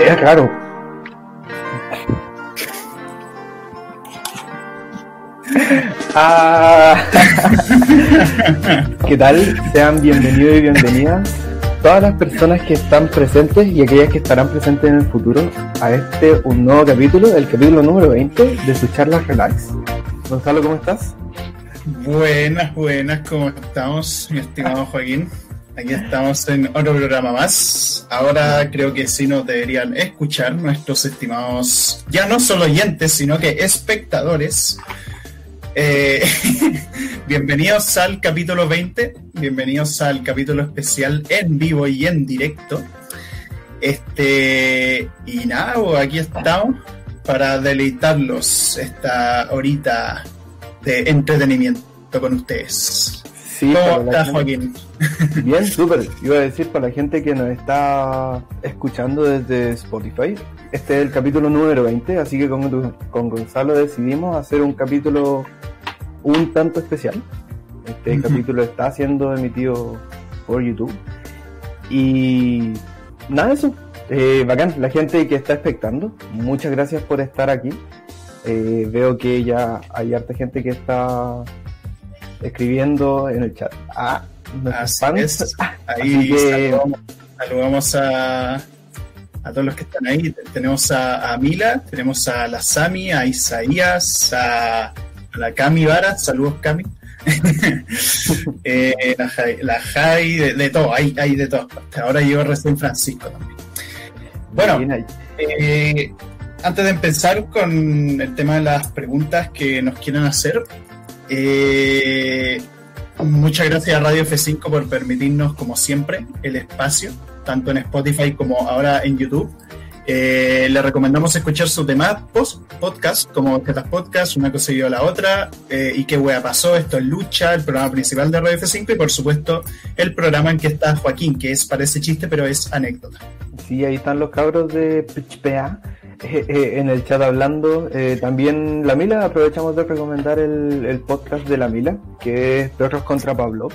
Era claro. Ah. ¿Qué tal? Sean bienvenidos y bienvenidas todas las personas que están presentes y aquellas que estarán presentes en el futuro a este un nuevo capítulo, el capítulo número 20 de su charla Relax. Gonzalo, ¿cómo estás? Buenas, buenas, ¿cómo estamos, mi estimado Joaquín? Aquí estamos en otro programa más. Ahora creo que sí nos deberían escuchar nuestros estimados, ya no solo oyentes, sino que espectadores. Eh, bienvenidos al capítulo 20, bienvenidos al capítulo especial en vivo y en directo. Este, y nada, pues, aquí estamos para deleitarlos esta horita de entretenimiento con ustedes. Sí, ¿Cómo estás, Joaquín? Bien, súper. Iba a decir para la gente que nos está escuchando desde Spotify, este es el capítulo número 20, así que con, con Gonzalo decidimos hacer un capítulo un tanto especial. Este capítulo está siendo emitido por YouTube. Y nada eso. Eh, bacán, la gente que está expectando, muchas gracias por estar aquí. Eh, veo que ya hay harta gente que está escribiendo en el chat. Ah, Así fans. es. Ahí que- saludamos, saludamos a, a todos los que están ahí. Tenemos a, a Mila, tenemos a la Sami, a Isaías, a, a la Cami Vara. Saludos, Cami. Eh, la Jai, la Jai, de, de todo, hay, hay de todas partes. Ahora llegó recién Francisco también. Bueno. Eh, antes de empezar con el tema de las preguntas que nos quieren hacer, eh, muchas gracias a Radio F5 por permitirnos, como siempre, el espacio, tanto en Spotify como ahora en YouTube. Eh, le recomendamos escuchar sus demás post podcast, como Objetas Podcast, Una cosa y a la otra, eh, y qué wea pasó, esto es Lucha, el programa principal de Radio F5, y por supuesto el programa en que está Joaquín, que es parece chiste, pero es anécdota. Sí, ahí están los cabros de PHPA eh, eh, en el chat hablando. Eh, también la Mila, aprovechamos de recomendar el, el podcast de la Mila, que es Perros contra Pablo,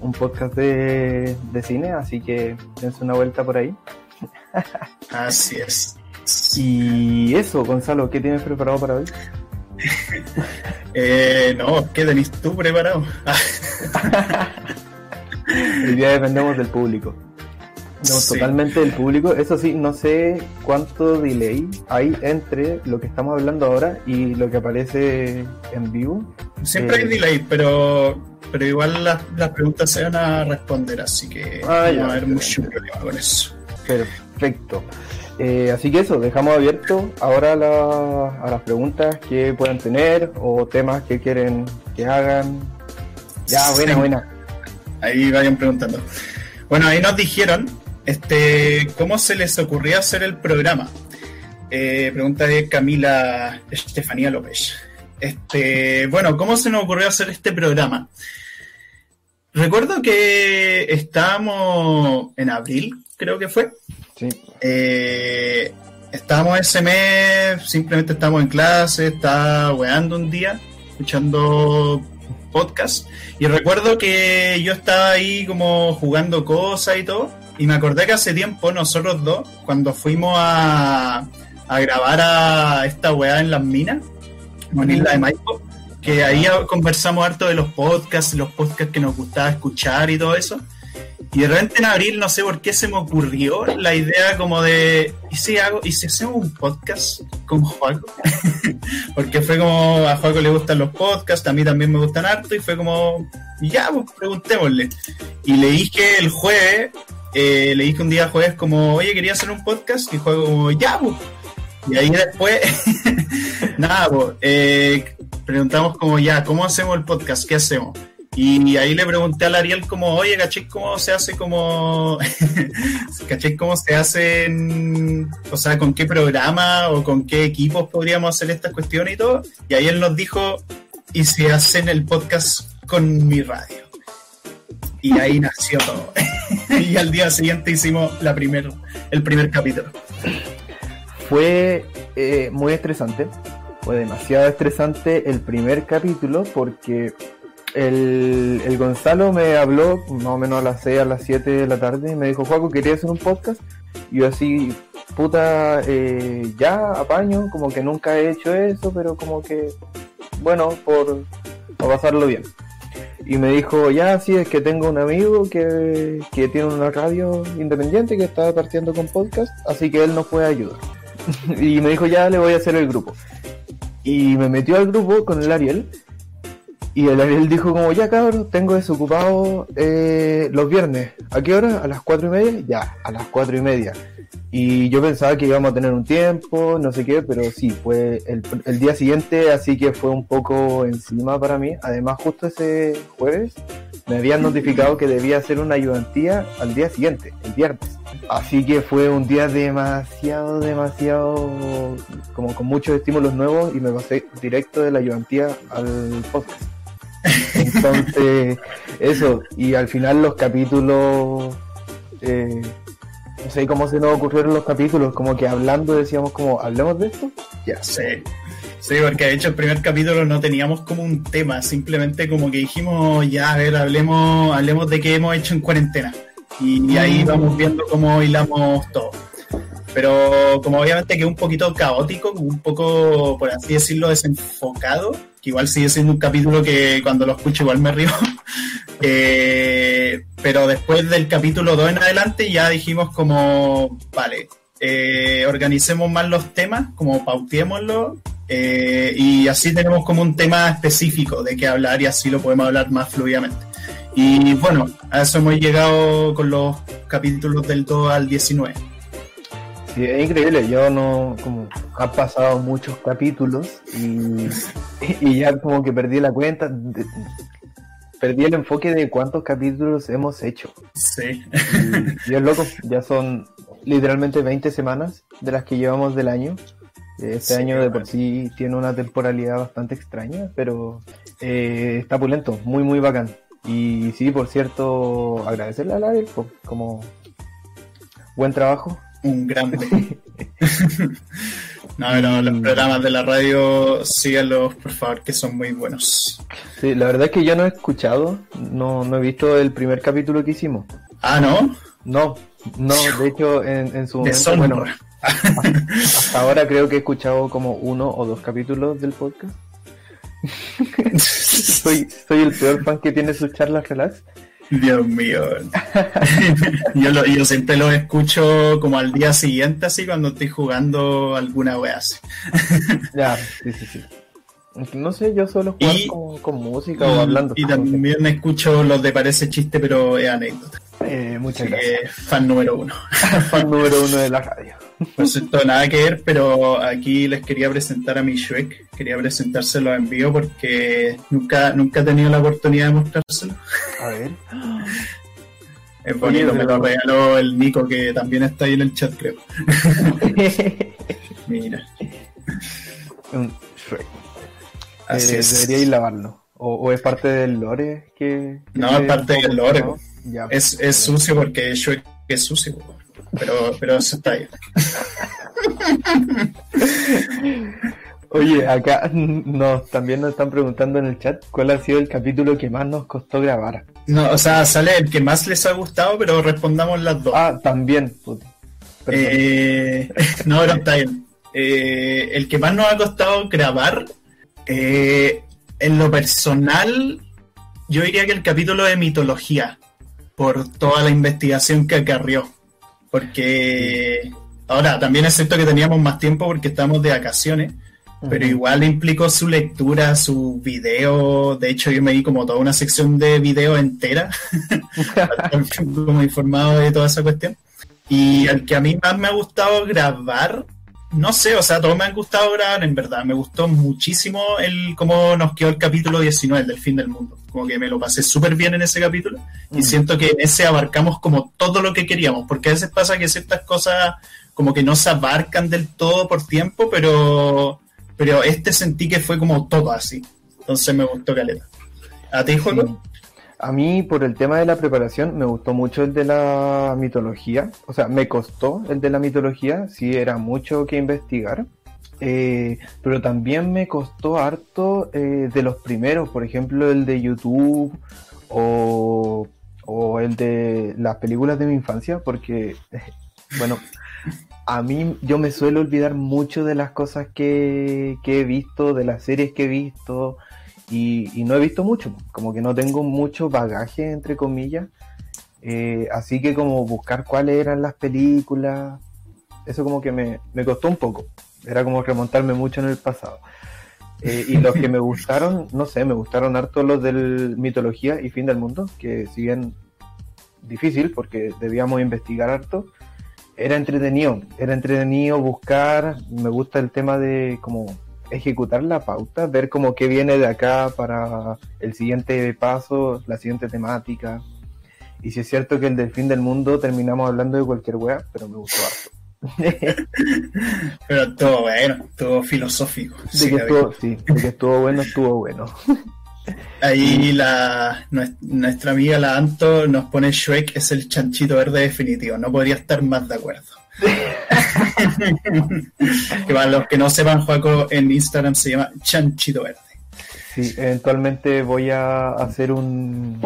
un podcast de, de cine, así que dense una vuelta por ahí. Así es. Y eso, Gonzalo, ¿qué tienes preparado para hoy? Eh, no, ¿qué tenés tú preparado? Hoy día dependemos del público. Dependemos Sí. totalmente del público. Eso sí, no sé cuánto delay hay entre lo que estamos hablando ahora y lo que aparece en vivo. siempre hay Eh. delay, pero, pero igual las, las preguntas se van a responder, así que Ah, no va a haber mucho problema con eso. Perfecto. Eh, así que eso, dejamos abierto ahora la- a las preguntas que puedan tener o temas que quieren que hagan. Ya, buena, Sí. buena. Ahí vayan preguntando. Bueno, ahí nos dijeron este, cómo se les ocurrió hacer el programa. Eh, pregunta de Camila Estefanía López. Este, bueno, ¿cómo se nos ocurrió hacer este programa? Recuerdo que estábamos en abril, creo que fue. Sí. Eh, estábamos ese mes, simplemente estábamos en clase, estaba weando un día, escuchando podcast. Y recuerdo que yo estaba ahí como jugando cosas y todo. Y me acordé que hace tiempo nosotros dos, cuando fuimos a, a grabar a esta weá en las minas, en Isla de Maipo, que ahí conversamos harto de los podcasts, los podcasts que nos gustaba escuchar y todo eso. Y de repente en abril, no sé por qué se me ocurrió la idea como de, ¿y si, hago, ¿y si hacemos un podcast con Juaco? Porque fue como, a Juaco le gustan los podcasts, a mí también me gustan harto, y fue como, ya, pues preguntémosle. Y le dije el jueves, eh, le dije un día jueves como, oye, quería hacer un podcast, y como, ya, pues. Y ahí después, nada, eh, preguntamos como, ya, ¿cómo hacemos el podcast? ¿Qué hacemos? Y ahí le pregunté al Ariel como, oye, ¿caché cómo se hace como... ¿Caché cómo se hacen... O sea, con qué programa o con qué equipos podríamos hacer estas cuestiones y todo? Y ahí él nos dijo, y se hacen el podcast con mi radio. Y ahí nació todo. y al día siguiente hicimos la primer, el primer capítulo. Fue eh, muy estresante. Fue demasiado estresante el primer capítulo porque el, el Gonzalo me habló más o menos a las 6, a las 7 de la tarde y me dijo, Juaco, quería hacer un podcast. Y yo así, puta, eh, ya apaño, como que nunca he hecho eso, pero como que, bueno, por, por pasarlo bien. Y me dijo, ya, sí, es que tengo un amigo que, que tiene una radio independiente que está partiendo con podcast, así que él nos puede ayudar. y me dijo, ya le voy a hacer el grupo. Y me metió al grupo con el Ariel. Y el Ariel dijo como, ya cabrón, tengo desocupado eh, los viernes. ¿A qué hora? ¿A las cuatro y media? Ya, a las cuatro y media. Y yo pensaba que íbamos a tener un tiempo, no sé qué, pero sí, fue el, el día siguiente, así que fue un poco encima para mí. Además, justo ese jueves me habían notificado que debía hacer una ayudantía al día siguiente, el viernes. Así que fue un día demasiado, demasiado, como con muchos estímulos nuevos y me pasé directo de la ayudantía al podcast. Entonces, eso, y al final los capítulos, eh, no sé cómo se nos ocurrieron los capítulos, como que hablando decíamos como, hablemos de esto. Ya sé. Sí, porque de hecho el primer capítulo no teníamos como un tema, simplemente como que dijimos, ya, a ver, hablemos, hablemos de qué hemos hecho en cuarentena. Y, y ahí vamos viendo cómo hilamos todo. Pero como obviamente que un poquito caótico, un poco, por así decirlo, desenfocado, que igual sigue siendo un capítulo que cuando lo escucho igual me río. Eh, pero después del capítulo 2 en adelante ya dijimos como, vale, eh, organicemos más los temas, como pauteémoslo, eh, y así tenemos como un tema específico de qué hablar y así lo podemos hablar más fluidamente. Y bueno, a eso hemos llegado con los capítulos del 2 al 19. Sí, es increíble, yo no, como, han pasado muchos capítulos y, y ya como que perdí la cuenta, de- perdí el enfoque de cuántos capítulos hemos hecho. Sí. Es loco, ya son literalmente 20 semanas de las que llevamos del año. Este Sí, año de por sí tiene una temporalidad bastante extraña, pero eh, está pulento, muy muy bacán. Y sí, por cierto, agradecerle a Larry como buen trabajo. Un grande. no, pero los programas de la radio, síganlos, por favor, que son muy buenos. Sí, la verdad es que yo no he escuchado, no, no he visto el primer capítulo que hicimos. Ah, ¿no? No, no, de hecho en, en su momento, bueno, hasta ahora creo que he escuchado como uno o dos capítulos del podcast. Soy, soy el peor fan que tiene sus charlas relax. Dios mío. yo, lo- yo siempre los escucho como al día siguiente, así cuando estoy jugando alguna wea así. Ya, sí, sí, sí. No sé, yo Y- como con música o hablando. Y también escucho los de Parece Chiste, pero es anécdota. Eh, muchas gracias. fan número uno. Fan número uno de la radio. Por cierto, nada que ver, pero aquí les quería presentar a mi Shrek. Quería presentárselo en vivo porque nunca, nunca he tenido la oportunidad de mostrárselo. A ver. Es bonito, Oye, me lo regaló el Nico que también está ahí en el chat, creo. Mira, Un Shrek. así Eh, es. Debería ir lavarlo. O, o es parte del lore que. que No, es parte del lore, ¿no? po. Ya. Es, es sucio porque Shrek es sucio, pero, pero eso está ahí. Oye, acá nos también nos están preguntando en el chat cuál ha sido el capítulo que más nos costó grabar. No, o sea, sale el que más les ha gustado, pero respondamos las dos. Ah, también. Eh, no, pero está bien. Eh, el que más nos ha costado grabar, eh, en lo personal, yo diría que el capítulo de mitología, por toda la investigación que acarrió. Porque ahora también es cierto que teníamos más tiempo porque estamos de vacaciones, pero igual implicó su lectura, su video. De hecho, yo me di como toda una sección de video entera, como informado de toda esa cuestión. Y el que a mí más me ha gustado grabar, no sé, o sea, todos me han gustado grabar, en verdad. Me gustó muchísimo el cómo nos quedó el capítulo 19 del fin del mundo. Como que me lo pasé súper bien en ese capítulo. Y Mm. siento que en ese abarcamos como todo lo que queríamos, porque a veces pasa que ciertas cosas como que no se abarcan del todo por tiempo, pero, pero este sentí que fue como todo así. Entonces me gustó Caleta. ¿A ti, juego? Sí. A mí, por el tema de la preparación, me gustó mucho el de la mitología. O sea, me costó el de la mitología. Sí, era mucho que investigar. Eh, pero también me costó harto eh, de los primeros, por ejemplo el de YouTube o, el de las películas de mi infancia, porque, bueno, a mí yo me suelo olvidar mucho de las cosas que, he visto, de las series que he visto, y, y, no he visto mucho, como que no tengo mucho bagaje, entre comillas, eh, así que como buscar cuáles eran las películas, eso como que me, me costó un poco, era como remontarme mucho en el pasado. Eh, y los que me gustaron, no sé, me gustaron harto los del mitología y fin del mundo, que si bien difícil porque debíamos investigar harto, era entretenido, era entretenido buscar, me gusta el tema de como ejecutar la pauta, ver como qué viene de acá para el siguiente paso, la siguiente temática. Y si es cierto que el del fin del mundo terminamos hablando de cualquier wea, pero me gustó harto. pero estuvo bueno, estuvo filosófico. De sí, que estuvo, sí, de que estuvo bueno, estuvo bueno. Ahí la, nuestra amiga la Anto nos pone Shrek es el chanchito verde definitivo. No podría estar más de acuerdo. que para los que no sepan, Juaco en Instagram se llama chanchito verde. Sí, eventualmente voy a hacer un.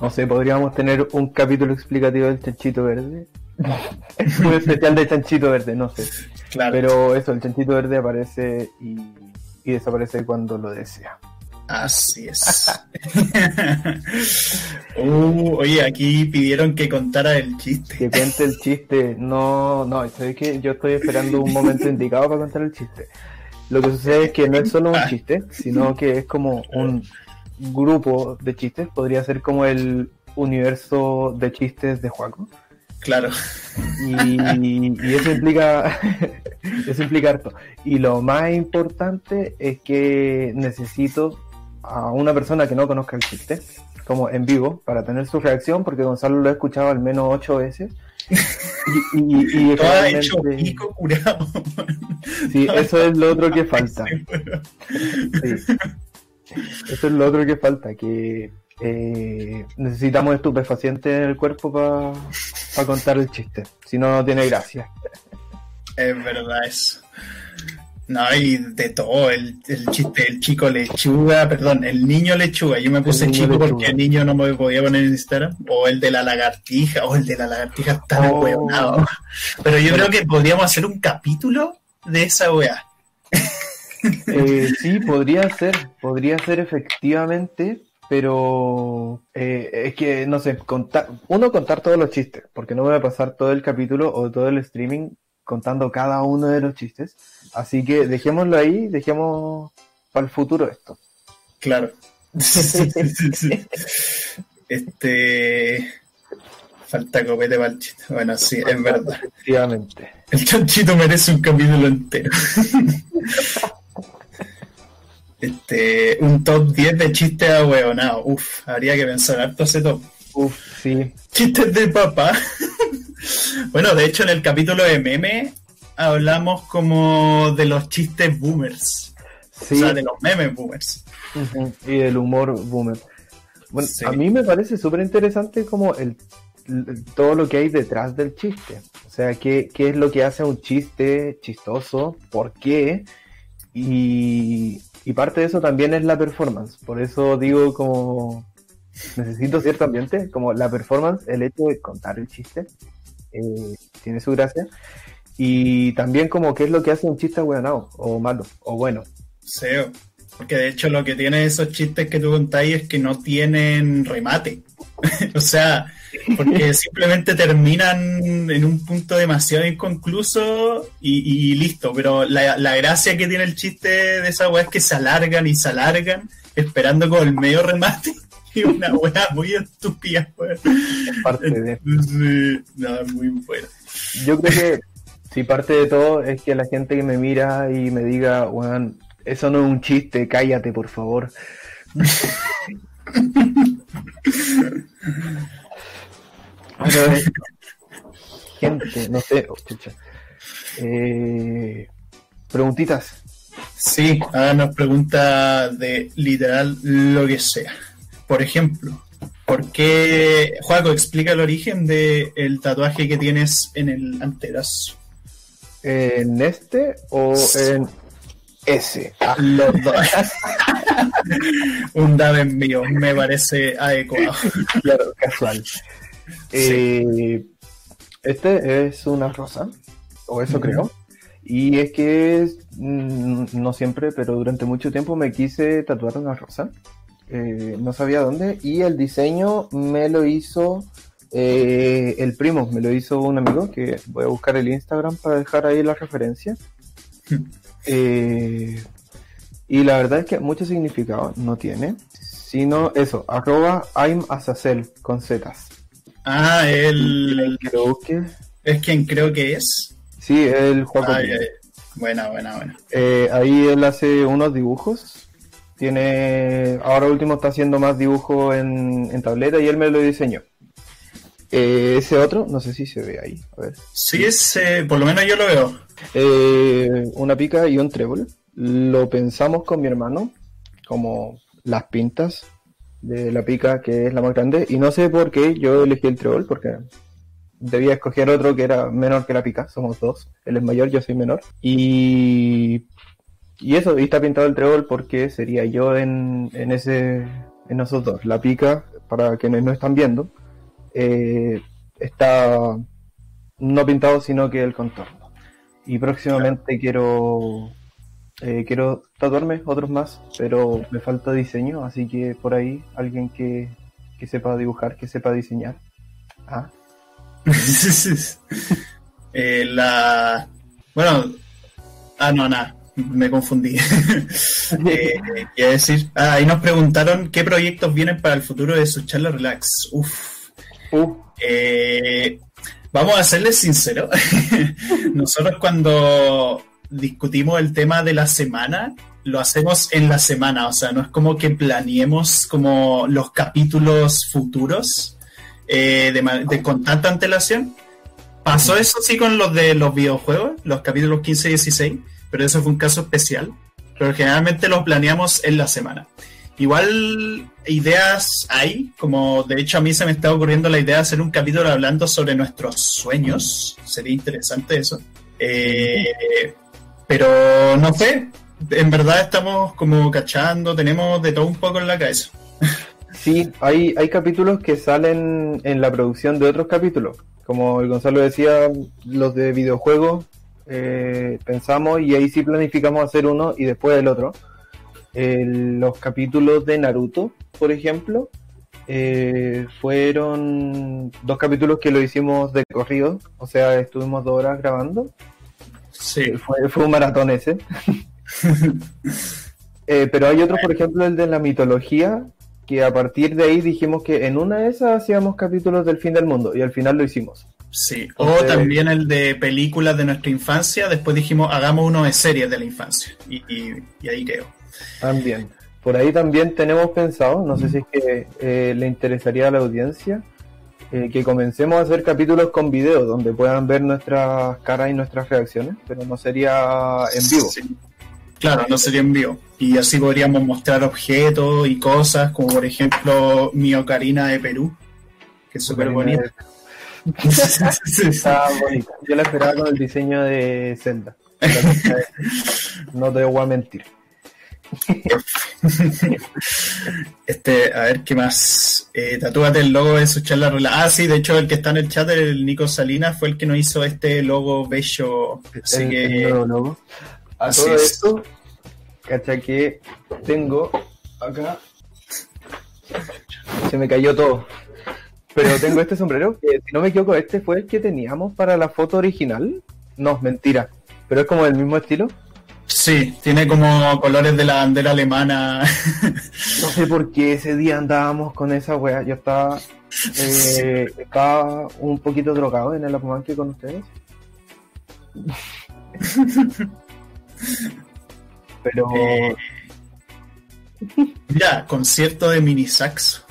No sé, podríamos tener un capítulo explicativo del chanchito verde. un especial de chanchito verde, no sé. Claro. Pero eso, el chanchito verde aparece y, y desaparece cuando lo desea. Así es. uh, oye, aquí pidieron que contara el chiste. Que cuente el chiste. No, no, sabes que yo estoy esperando un momento indicado para contar el chiste. Lo que sucede es que no es solo un chiste, sino que es como un grupo de chistes. Podría ser como el universo de chistes de Juaco. Claro. Y, y, eso implica eso implica harto. Y lo más importante es que necesito a una persona que no conozca el chiste, como en vivo, para tener su reacción, porque Gonzalo lo ha escuchado al menos ocho veces. Y, y, y Todo hecho pico curado. Sí, eso es lo otro que falta. Sí. Eso es lo otro que falta, que eh, necesitamos estupefacientes en el cuerpo para contar el chiste. Si no, no tiene gracia. Es verdad eso. No, y de todo, el, el chiste del chico lechuga, perdón, el niño lechuga. Yo me puse chico lechuga. porque el niño no me podía poner en Instagram. O el de la lagartija, o el de la lagartija está oh. Pero yo creo que podríamos hacer un capítulo de esa weá. Eh, sí, podría ser, podría ser efectivamente, pero eh, es que, no sé, contar, uno contar todos los chistes, porque no voy a pasar todo el capítulo o todo el streaming contando cada uno de los chistes. Así que dejémoslo ahí, dejemos para el futuro esto. Claro. este. Falta copete para el chiste. Bueno, sí, es verdad. Efectivamente. El chanchito merece un capítulo entero. este, un top 10 de chistes ahueonados. Uf, habría que pensar harto ese top. Uf, sí. Chistes de papá. bueno, de hecho, en el capítulo de meme hablamos como de los chistes boomers. Sí. O sea, de los memes boomers. Uh -huh. Y del humor boomer. Bueno, sí. a mí me parece súper interesante como el, el, todo lo que hay detrás del chiste. O sea, qué, qué es lo que hace un chiste chistoso, por qué. Y, y parte de eso también es la performance. Por eso digo como necesito cierto ambiente, como la performance, el hecho de contar el chiste, eh, tiene su gracia. Y también como qué es lo que hace un chiste bueno o malo o bueno. Sí, porque de hecho lo que tiene esos chistes que tú contáis es que no tienen remate. o sea, porque simplemente terminan en un punto demasiado inconcluso y, y listo. Pero la, la, gracia que tiene el chiste de esa weá es que se alargan y se alargan esperando con el medio remate. Y una weá muy estúpida, weá. Parte de... Entonces, nada, muy buena. Yo creo que Sí, parte de todo es que la gente que me mira y me diga, weón, eso no es un chiste, cállate, por favor. Gente, no sé, oh, chucha. Eh, preguntitas. Sí, háganos preguntas de literal lo que sea. Por ejemplo, ¿por qué, Juaco, explica el origen del tatuaje que tienes en el antebrazo? ¿En este o en ese? Ah. Los dos. Un dado mío, me parece adecuado. claro, casual. Eh, este es una rosa, o eso creo. Y es que mm, no siempre, pero durante mucho tiempo me quise tatuar una rosa. Eh, no sabía dónde. Y el diseño me lo hizo eh, el primo, me lo hizo un amigo que voy a buscar el Instagram para dejar ahí la referencia. Eh, y la verdad es que mucho significado no tiene, sino eso, arroba I'm Azazel con zetas. Ah, el... Es quien creo que es. Sí, el Juan Buena, buena, buena. Eh, ahí él hace unos dibujos. Tiene. Ahora último está haciendo más dibujo en, tableta y él me lo diseñó. Eh, ese otro, no sé si se ve ahí. A ver. Sí, ese, por lo menos yo lo veo. Eh, una pica y un trébol. Lo pensamos con mi hermano, como las pintas de la pica, que es la más grande. Y no sé por qué yo elegí el trébol, porque debía escoger otro que era menor que la pica, somos dos, él es mayor, yo soy menor. Y, y eso, y está pintado el trébol porque sería yo en, en ese en esos dos. La pica, para quienes no están viendo, eh, está no pintado sino que el contorno. Y próximamente quiero eh, quiero tatuarme otros más, pero me falta diseño, así que por ahí alguien que, que sepa dibujar, que sepa diseñar. Ah, eh, la. Bueno. Ah, no, nada. Me confundí. eh, decir. Ah, ahí nos preguntaron qué proyectos vienen para el futuro de su charla relax. Uf. Eh, vamos a serles sinceros. Nosotros cuando discutimos el tema de la semana, lo hacemos en la semana, o sea, no es como que planeemos como los capítulos futuros, eh, de, con tanta antelación. Pasó eso sí con los de los videojuegos, los capítulos 15 y 16, pero eso fue un caso especial. Pero generalmente los planeamos en la semana. Igual ideas hay, como de hecho a mí se me está ocurriendo la idea de hacer un capítulo hablando sobre nuestros sueños. Sería interesante eso. Eh, pero no sé, en verdad estamos como cachando, tenemos de todo un poco en la cabeza. Sí, hay, hay capítulos que salen en la producción de otros capítulos. Como el Gonzalo decía, los de videojuegos eh, pensamos y ahí sí planificamos hacer uno y después el otro. los capítulos de Naruto, por ejemplo, eh, fueron dos capítulos que lo hicimos de corrido, o sea, estuvimos dos horas grabando. Sí. Fue, fue un maratón ese. Eh, pero hay otro, por ejemplo, el de la mitología, que a partir de ahí dijimos que en una de esas hacíamos capítulos del fin del mundo y al final lo hicimos. Sí, o también el de películas de nuestra infancia, después dijimos hagamos uno de series de la infancia y, ahí quedó. También, por ahí también tenemos pensado, no sé si es que eh, le interesaría a la audiencia, eh, que comencemos a hacer capítulos con video donde puedan ver nuestras caras y nuestras reacciones, pero no sería en vivo. Claro, no sería en vivo. Y así podríamos mostrar objetos y cosas, como por ejemplo mi ocarina de Perú, que es súper bonita. Está bonita. Yo la esperaba con el diseño de Zelda. No te voy a mentir. Este, a ver qué más. Eh, tatúate el logo de su charla Ah, sí, de hecho, el que está en el chat, el Nico Salinas, fue el que nos hizo este logo bello. Así que. logo. A todo esto, cacha que tengo acá. Se me cayó todo. Pero tengo este sombrero que, si no me equivoco, este fue el que teníamos para la foto original. No, mentira. Pero es como del mismo estilo. Sí, tiene como colores de la bandera alemana. No sé por qué ese día andábamos con esa wea. Yo estaba, eh, estaba un poquito drogado en el que con ustedes. Pero. Eh, ya, concierto de mini saxo.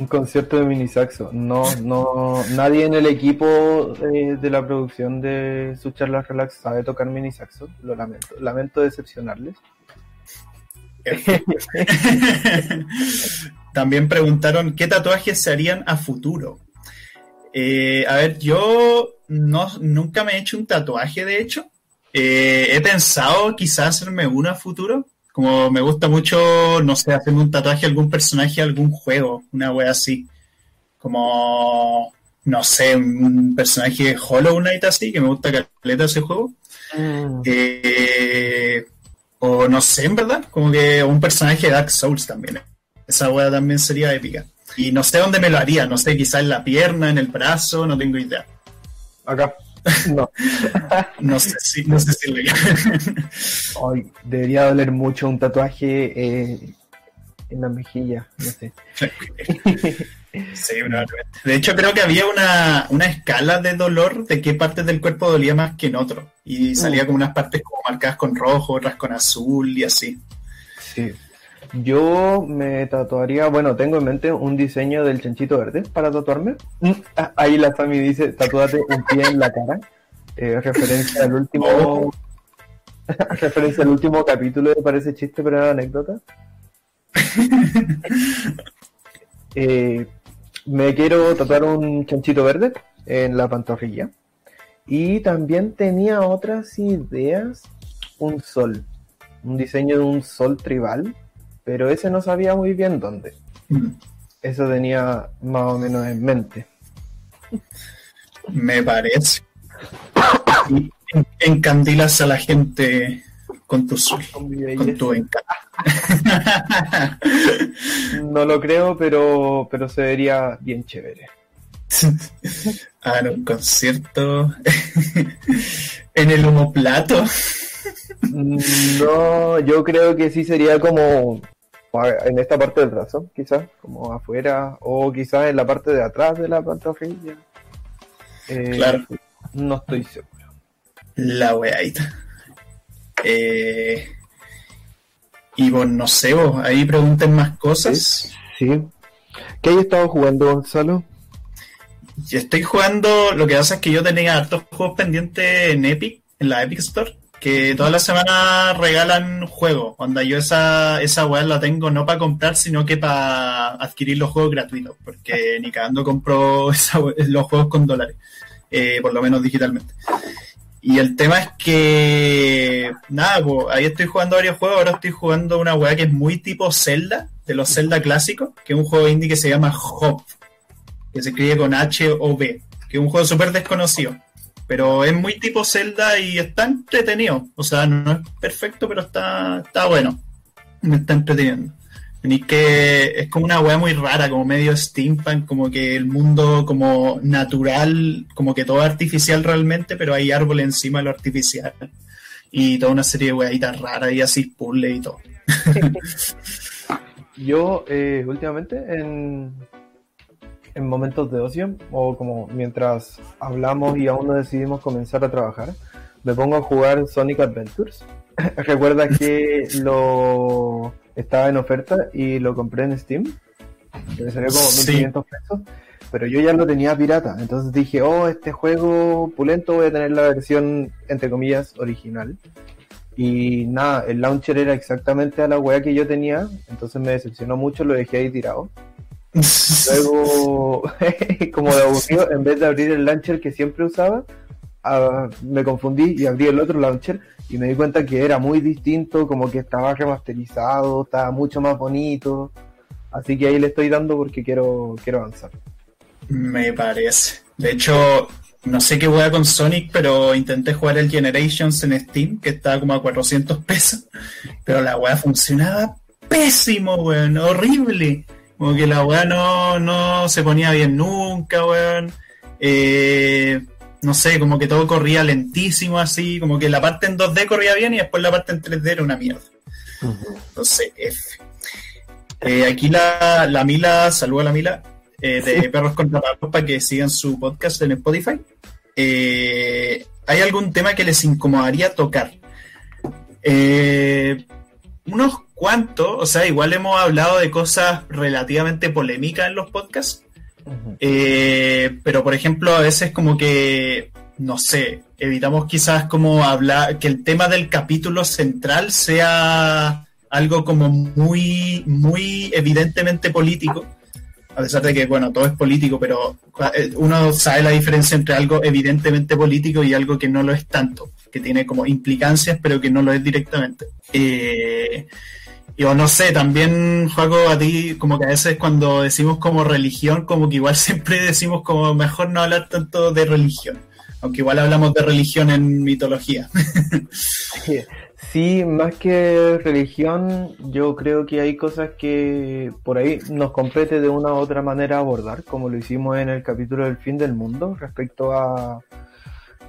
Un concierto de mini saxo. No, no, nadie en el equipo eh, de la producción de su charla relax sabe tocar mini saxo. Lo lamento. Lamento decepcionarles. También preguntaron qué tatuajes se harían a futuro. Eh, a ver, yo no, nunca me he hecho un tatuaje, de hecho. Eh, he pensado quizás hacerme uno a futuro. Como me gusta mucho, no sé, hacerme un tatuaje a algún personaje, algún juego, una wea así. Como, no sé, un personaje de Hollow Knight así, que me gusta caleta ese juego. Mm. Eh, o no sé, en verdad, como que un personaje de Dark Souls también. Esa wea también sería épica. Y no sé dónde me lo haría, no sé, quizás en la pierna, en el brazo, no tengo idea. Acá. No. No sé si, no sé si le- Ay, debería doler mucho un tatuaje eh, en la mejilla, no sé. Sí, probablemente. De hecho, creo que había una, una escala de dolor de qué partes del cuerpo dolía más que en otro. Y salía como unas partes como marcadas con rojo, otras con azul y así. Sí. Yo me tatuaría, bueno, tengo en mente un diseño del chanchito verde para tatuarme. Mm, ah, Ahí la Sami dice, tatúate un pie en la cara. Eh, referencia al último... Oh. referencia al último capítulo de Parece Chiste, pero era anécdota. Eh, me quiero tatuar un chanchito verde en la pantorrilla. Y también tenía otras ideas. Un sol. Un diseño de un sol tribal. Pero ese no sabía muy bien dónde. Eso tenía más o menos en mente. Me parece. Encandilas a la gente con tu sol, con tu. No lo creo, pero, pero se vería bien chévere. Ah, un concierto. en el homoplato. Mm, No, yo creo que sí sería como en esta parte del brazo, quizás, como afuera, o quizás en la parte de atrás de la pantorrilla. Eh, Claro. No estoy seguro. La weadita. Eh, y vos, no sé, vos, ahí pregunten más cosas. Sí. ¿Qué hay estado jugando, Gonzalo? Y estoy jugando, lo que pasa es que yo tenía hartos juegos pendientes en Epic, en la Epic Store, que toda la semana regalan juegos. Onda, yo esa, esa weá la tengo no para comprar, sino que para adquirir los juegos gratuitos, porque ni cagando compro esa los juegos con dólares, eh, por lo menos digitalmente. Y el tema es que, nada, pues, ahí estoy jugando varios juegos, ahora estoy jugando una weá que es muy tipo Zelda, de los Zelda clásicos, que es un juego indie que se llama Hop que se escribe con H o B, que es un juego súper desconocido. Pero es muy tipo Zelda y está entretenido. O sea, no es perfecto, pero está, está bueno. Me está entreteniendo. Tenéis que. Es como una weá muy rara, como medio steampunk, como que el mundo como natural, como que todo artificial realmente, pero hay árboles encima de lo artificial. Y toda una serie de weaditas raras y así puzzle y todo. Yo, eh, últimamente, en, en momentos de ocio, o como mientras hablamos y aún no decidimos comenzar a trabajar, me pongo a jugar Sonic Adventures. Recuerda que lo estaba en oferta y lo compré en Steam, que me salió como Sí. 1500 pesos, pero yo ya lo tenía pirata, entonces dije, oh, este juego pulento voy a tener la versión, entre comillas, original. Y nada, el launcher era exactamente a la wea que yo tenía, entonces me decepcionó mucho, lo dejé ahí tirado. Luego, como de aburrido, en vez de abrir el launcher que siempre usaba, ah, me confundí y abrí el otro launcher y me di cuenta que era muy distinto, como que estaba remasterizado, estaba mucho más bonito. Así que ahí le estoy dando porque quiero, quiero avanzar. Me parece. De hecho, no sé qué hueá con Sonic, pero intenté jugar el Generations en Steam, que estaba como a 400 pesos. Pero la weá funcionaba pésimo, weón. Horrible. Como que la weá no, no se ponía bien nunca, weón. Eh, no sé, como que todo corría lentísimo así. Como que la parte en 2D corría bien y después la parte en 3D era una mierda. Entonces, F. Eh, aquí la, la Mila, saluda a la Mila, eh, de Perros contra Perros para que sigan su podcast en Spotify. Eh, ¿Hay algún tema que les incomodaría tocar? Eh, unos cuantos, o sea, igual hemos hablado de cosas relativamente polémicas en los podcasts, eh, pero por ejemplo, a veces como que, no sé, evitamos quizás como hablar, que el tema del capítulo central sea algo como muy, muy evidentemente político. a pesar de que, bueno, todo es político, pero eh, uno sabe la diferencia entre algo evidentemente político y algo que no lo es tanto, que tiene como implicancias, pero que no lo es directamente. Eh, y o no sé, también, juego a ti, como que a veces cuando decimos como religión, como que igual siempre decimos como mejor no hablar tanto de religión, aunque igual hablamos de religión en mitología. Sí, más que religión, yo creo que hay cosas que por ahí nos compete de una u otra manera abordar, como lo hicimos en el capítulo del fin del mundo, respecto a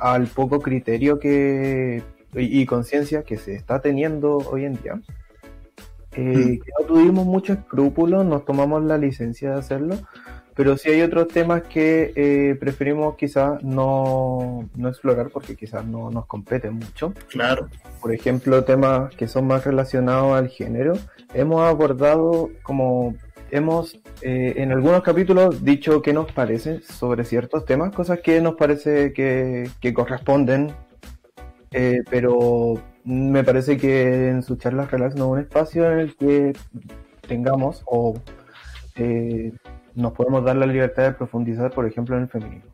al poco criterio que y, conciencia que se está teniendo hoy en día. Eh, mm. que no tuvimos mucho escrúpulo, nos tomamos la licencia de hacerlo, pero sí hay otros temas que eh, preferimos quizás no, no, explorar porque quizás no nos competen mucho. Claro. Por ejemplo, temas que son más relacionados al género. Hemos abordado como hemos eh, en algunos capítulos dicho qué nos parece sobre ciertos temas, cosas que nos parece que, que corresponden, eh, pero me parece que en sus charlas relax no es un espacio en el que tengamos o eh, nos podemos dar la libertad de profundizar, por ejemplo, en el feminismo,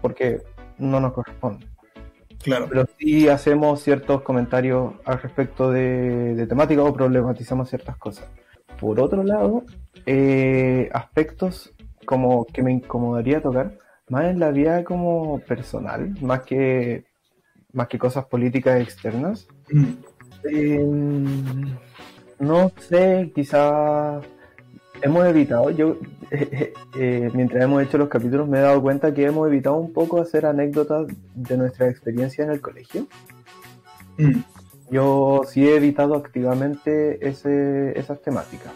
porque no nos corresponde. Claro. Pero sí hacemos ciertos comentarios al respecto de, de temática o problematizamos ciertas cosas. Por otro lado, eh, aspectos como que me incomodaría tocar, más en la vida como personal, más que, más que cosas políticas externas. Mm. Em, no sé, quizás hemos evitado, yo eh, mientras hemos hecho los capítulos me he dado cuenta que hemos evitado un poco hacer anécdotas de nuestra experiencia en el colegio. Mm. Yo sí he evitado activamente ese, esas temáticas.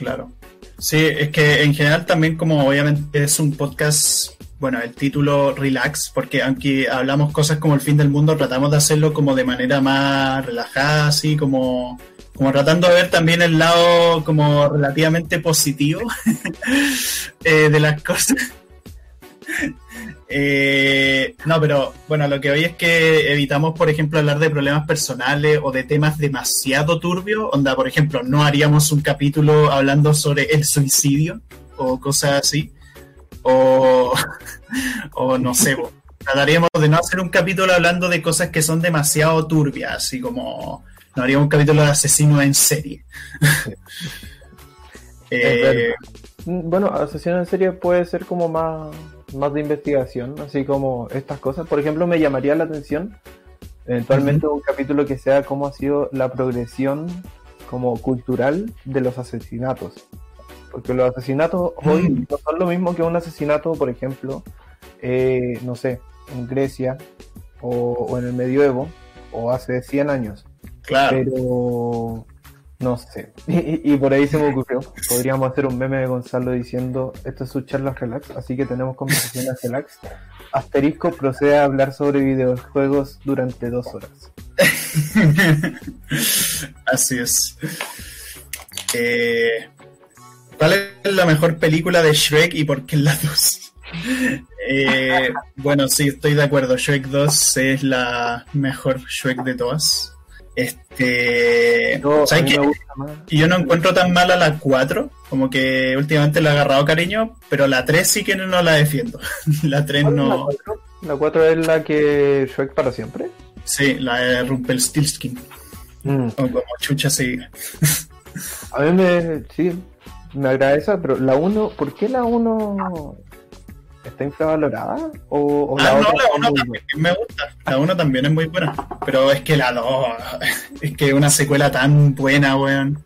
Claro. Sí, es que en general también como obviamente es un podcast, bueno, el título relax, porque aunque hablamos cosas como el fin del mundo, tratamos de hacerlo como de manera más relajada, así como como tratando de ver también el lado como relativamente positivo eh, de las cosas. Eh, no, pero bueno, lo que hoy es que evitamos, por ejemplo, hablar de problemas personales o de temas demasiado turbios. Onda, por ejemplo, no haríamos un capítulo hablando sobre el suicidio o cosas así. O, o no sé, trataríamos de no hacer un capítulo hablando de cosas que son demasiado turbias, así como no haría un capítulo de asesino en serie. Eh, bueno, asesino en serie puede ser como más, más de investigación, así como estas cosas. Por ejemplo, me llamaría la atención eventualmente un capítulo que sea cómo ha sido la progresión como cultural de los asesinatos. Porque los asesinatos hoy no son lo mismo que un asesinato, por ejemplo, eh, no sé, en Grecia o, o en el medioevo o hace 100 años. Claro. Pero no sé. Y, por ahí se me ocurrió. Podríamos hacer un meme de Gonzalo diciendo esto es su charla relax, así que tenemos conversaciones relax. Asterisco procede a hablar sobre videojuegos durante dos horas. así es. Eh, ¿Cuál es la mejor película de Shrek y por qué la dos? Eh, bueno, sí, estoy de acuerdo. Shrek 2 es la mejor Shrek de todas. Este. Y yo no encuentro tan mala la 4, como que últimamente le he agarrado cariño, pero la 3 sí que no la defiendo. la 3 no. ¿La 4? es la que Shrek para siempre? Sí, la de Rumpelstiltskin. Mm. O como chucha sigue. A mí me. Sí, me agradece, pero la 1. ¿Por qué la 1 está infravalorada? ¿O, ah, no, la 1 también me gusta. La 1 también es muy buena. Pero es que la 2, es que una secuela tan buena, weón.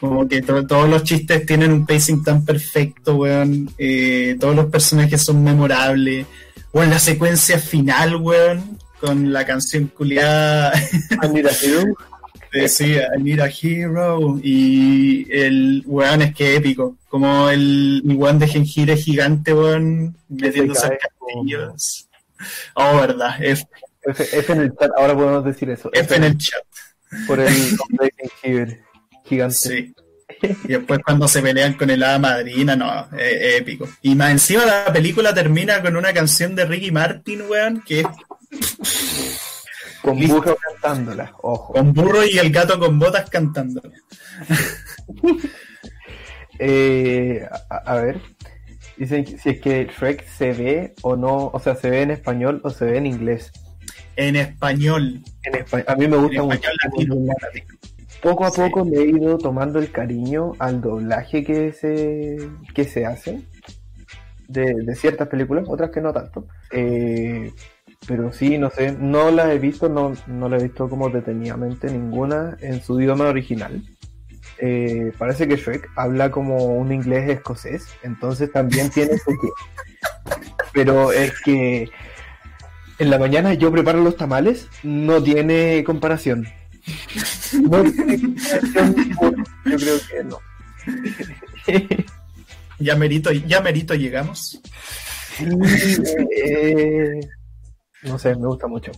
Como que todos los chistes tienen un pacing tan perfecto, weón. Eh, todos los personajes son memorables. O en la secuencia final, weón, con la canción culiada. decía I need a hero. Y el weón es que épico. Como el, weón de jengibre gigante, weón, metiéndose a castillos. Oh, verdad. F. F, en el chat, ahora podemos decir eso. F, en el chat. Por el hombre de jengibre gigante. Sí. Y después cuando se pelean con el hada madrina, no, es épico. Y más encima la película termina con una canción de Ricky Martin, weón, que es con burro cantándola, ojo. Con burro y el gato con botas cantándola. Eh, a, a ver, dicen si es que Shrek se ve o no, o sea, se ve en español o se ve en inglés. En español. En espa- a mí me gusta En mucho. español latino. latino. Poco a Sí. poco le he ido tomando el cariño al doblaje que se, que se hace de, de ciertas películas, otras que no tanto. Eh, pero sí, no sé, no las he visto, no, no la he visto como detenidamente ninguna en su idioma original. Eh, parece que Shrek habla como un inglés escocés, entonces también tiene su qué. Pero es que en la mañana yo preparo los tamales, no tiene comparación. No tiene comparación. Yo creo que no. Ya merito, ya merito llegamos. Sí, eh, no sé, me gusta mucho.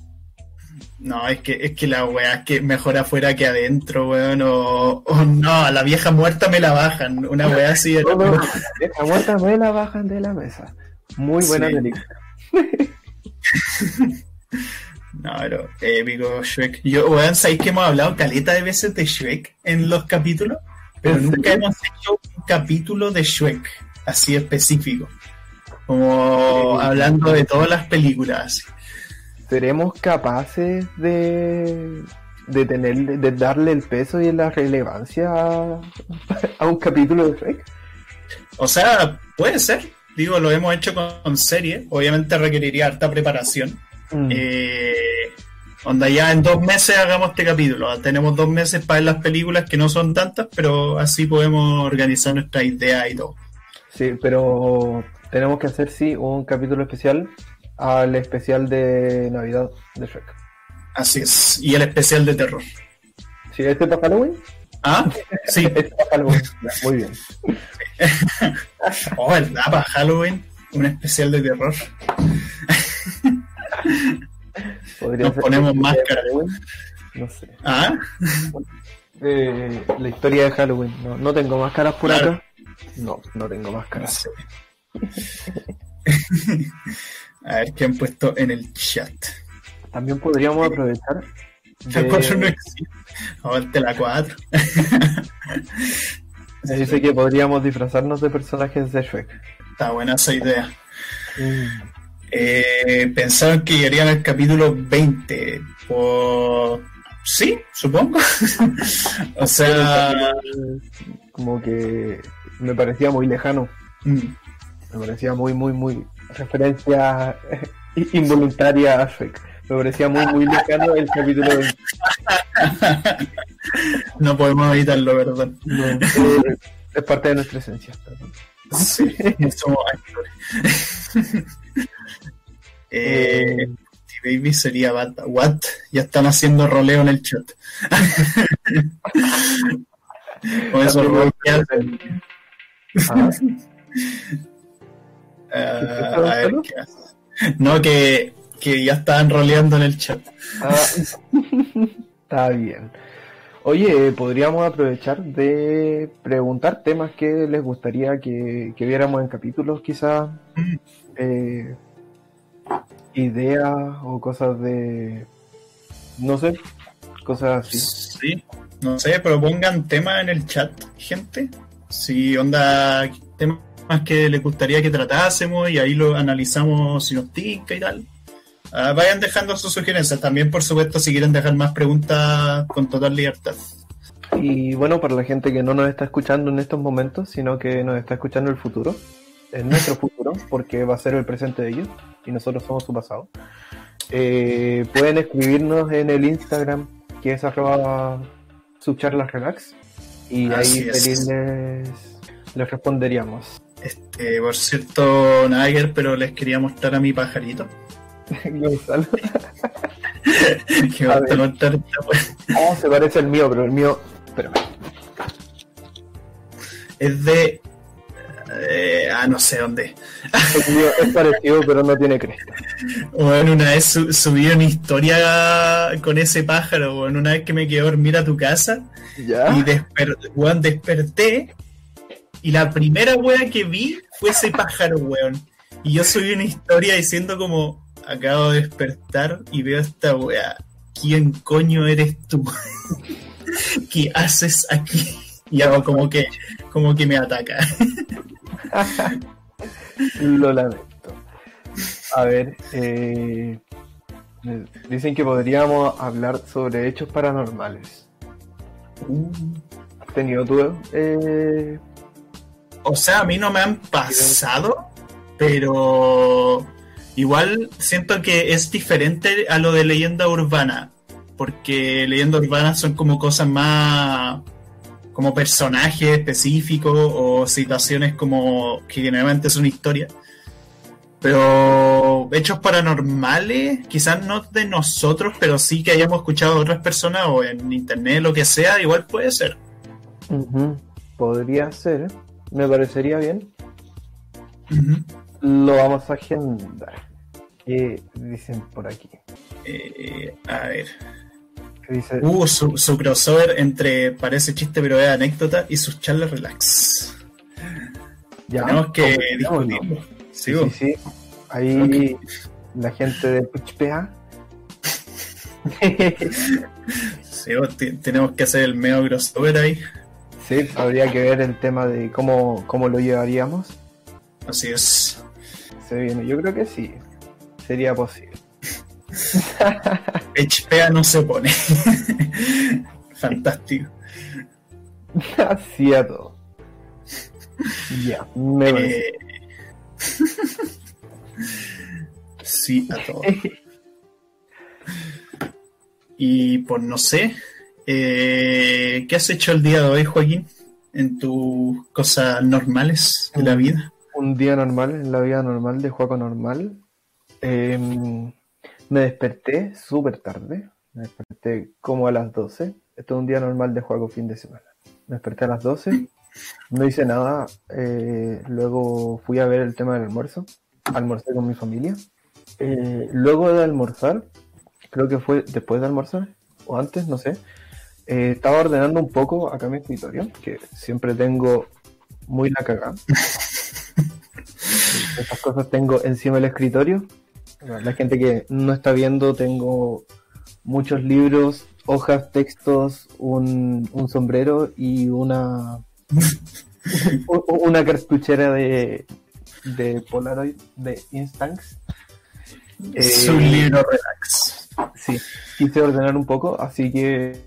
No, es que, es que la weá es que mejor afuera que adentro, weón. O, o no, a la vieja muerta me la bajan. Una weá así de Todo, esta muerta me la bajan de la mesa. Muy buena Sí. película. No, pero épico Shrek. Yo, weón, ¿sabéis que hemos hablado caleta de veces de Shrek en los capítulos? Pero ¿En nunca hemos hecho un capítulo de Shrek, así específico. Como hablando de todas las películas. ¿Seremos capaces de, de tener, de darle el peso y la relevancia a, a un capítulo de Shrek? O sea, puede ser. Digo, lo hemos hecho con, con serie. Obviamente requeriría harta preparación. Mm. Eh, onda, ya en dos meses hagamos este capítulo. Tenemos dos meses para ver las películas que no son tantas, pero así podemos organizar nuestra idea y todo. Sí, pero tenemos que hacer sí un capítulo especial al especial de Navidad de Shrek. Así es. Y el especial de terror. ¿Sí, este para Halloween? ¿Ah? Sí. Este para Halloween. Muy bien. Oh, ¿verdad? Para Halloween, un especial de terror. Nos ponemos máscara. No sé. ¿Ah? Eh, la historia de Halloween. No, no tengo máscaras por Claro. acá. No, no tengo No máscaras. sé. A ver qué han puesto en el chat. También podríamos aprovechar. La de- 4 no existe. Aguante la 4. Me dice que podríamos disfrazarnos de personajes de Shrek. Está buena esa idea. Mm. Eh, pensaron que llegarían al capítulo 20. Por... Sí, supongo. o sea, Como que me parecía muy lejano. mm, Me parecía muy, muy, muy referencia involuntaria a Shrek. Me parecía muy, muy lejano el capítulo de... no podemos evitarlo, ¿verdad? No, eh, es parte de nuestra esencia. perdón. Sí, somos actores. eh, Eh, Baby sería what, what? Ya están haciendo roleo en el chat. Que me- hacen. ah, ¿Qué a ver Gonzalo? qué hace. No, que, que ya estaban roleando en el chat. ah, está bien. Oye, podríamos aprovechar de preguntar temas que les gustaría que, que viéramos en capítulos, quizás. Mm. eh, ideas o cosas de. No sé, cosas así. Sí, no sé, propongan temas en el chat, gente. Si onda temas que les gustaría que tratásemos y ahí lo analizamos si nos tinca y tal. Ah, vayan dejando sus sugerencias. También, por supuesto, si quieren dejar más preguntas con total libertad. Y bueno, para la gente que no nos está escuchando en estos momentos, sino que nos está escuchando el futuro, en nuestro futuro, porque va a ser el presente de ellos y nosotros somos su pasado, eh, pueden escribirnos en el Instagram, que es arroba subcharlas relax, y ahí es. feliz les, les responderíamos. Este, por cierto, Nager, pero les quería mostrar a mi pajarito. Gonzalo. que A ver. contar esta. Oh, se parece al mío, pero el mío. Espérame. Es de. eh, ah, no sé dónde. El mío es parecido, pero no tiene cresta. Bueno, una vez su- subí una historia con ese pájaro, bueno, una vez que me quedé a dormir a tu casa ¿Ya? y desper weón, desperté y la primera wea que vi fue ese pájaro, weón. Y yo subí una historia diciendo como, acabo de despertar y veo esta wea. ¿Quién coño eres tú? ¿Qué haces aquí? Y hago como que, como que me ataca. Lo lamento. A ver, eh, dicen que podríamos hablar sobre hechos paranormales. ¿Has tenido tú? Eh... O sea, a mí no me han pasado, pero igual siento que es diferente a lo de leyenda urbana, porque leyendas urbanas son como cosas más como personajes específicos o situaciones como que generalmente son historias. Pero hechos paranormales, quizás no de nosotros, pero sí que hayamos escuchado a otras personas o en internet, lo que sea, igual puede ser. Podría ser, me parecería bien. Lo vamos a agendar. ¿Qué dicen por aquí? Eh, a ver. Uh, su, crossover entre parece chiste pero es anécdota y sus charlas relax. Ya, Tenemos que discutirlo. Sí, sí, Ahí la gente de PuchPA. sí, tenemos que hacer el medio crossover ahí. Sí, habría que ver el tema de cómo, cómo lo llevaríamos. Así es. Se viene, yo creo que sí. Sería posible. HPA no se pone. Fantástico. Así a todo. Ya, me eh... Sí, a todo. y pues no sé, eh, ¿qué has hecho el día de hoy, Joaquín? En tus cosas normales de la vida. Un día normal, en la vida normal de juego normal. Eh, me desperté súper tarde. Me desperté como a las 12. Esto es un día normal de juego fin de semana. Me desperté a las 12. No hice nada. Eh, luego fui a ver el tema del almuerzo. Almorcé con mi familia. Eh, luego de almorzar, creo que fue después de almorzar, o antes, no sé. Eh, estaba ordenando un poco acá mi escritorio, que siempre tengo muy la cagada. Esas cosas tengo encima del escritorio la gente que no está viendo, tengo muchos libros, hojas, textos, un, sombrero y una una cartuchera de, de Polaroid de Instanx. Es un eh, libro relax. Sí, quise ordenar un poco, así que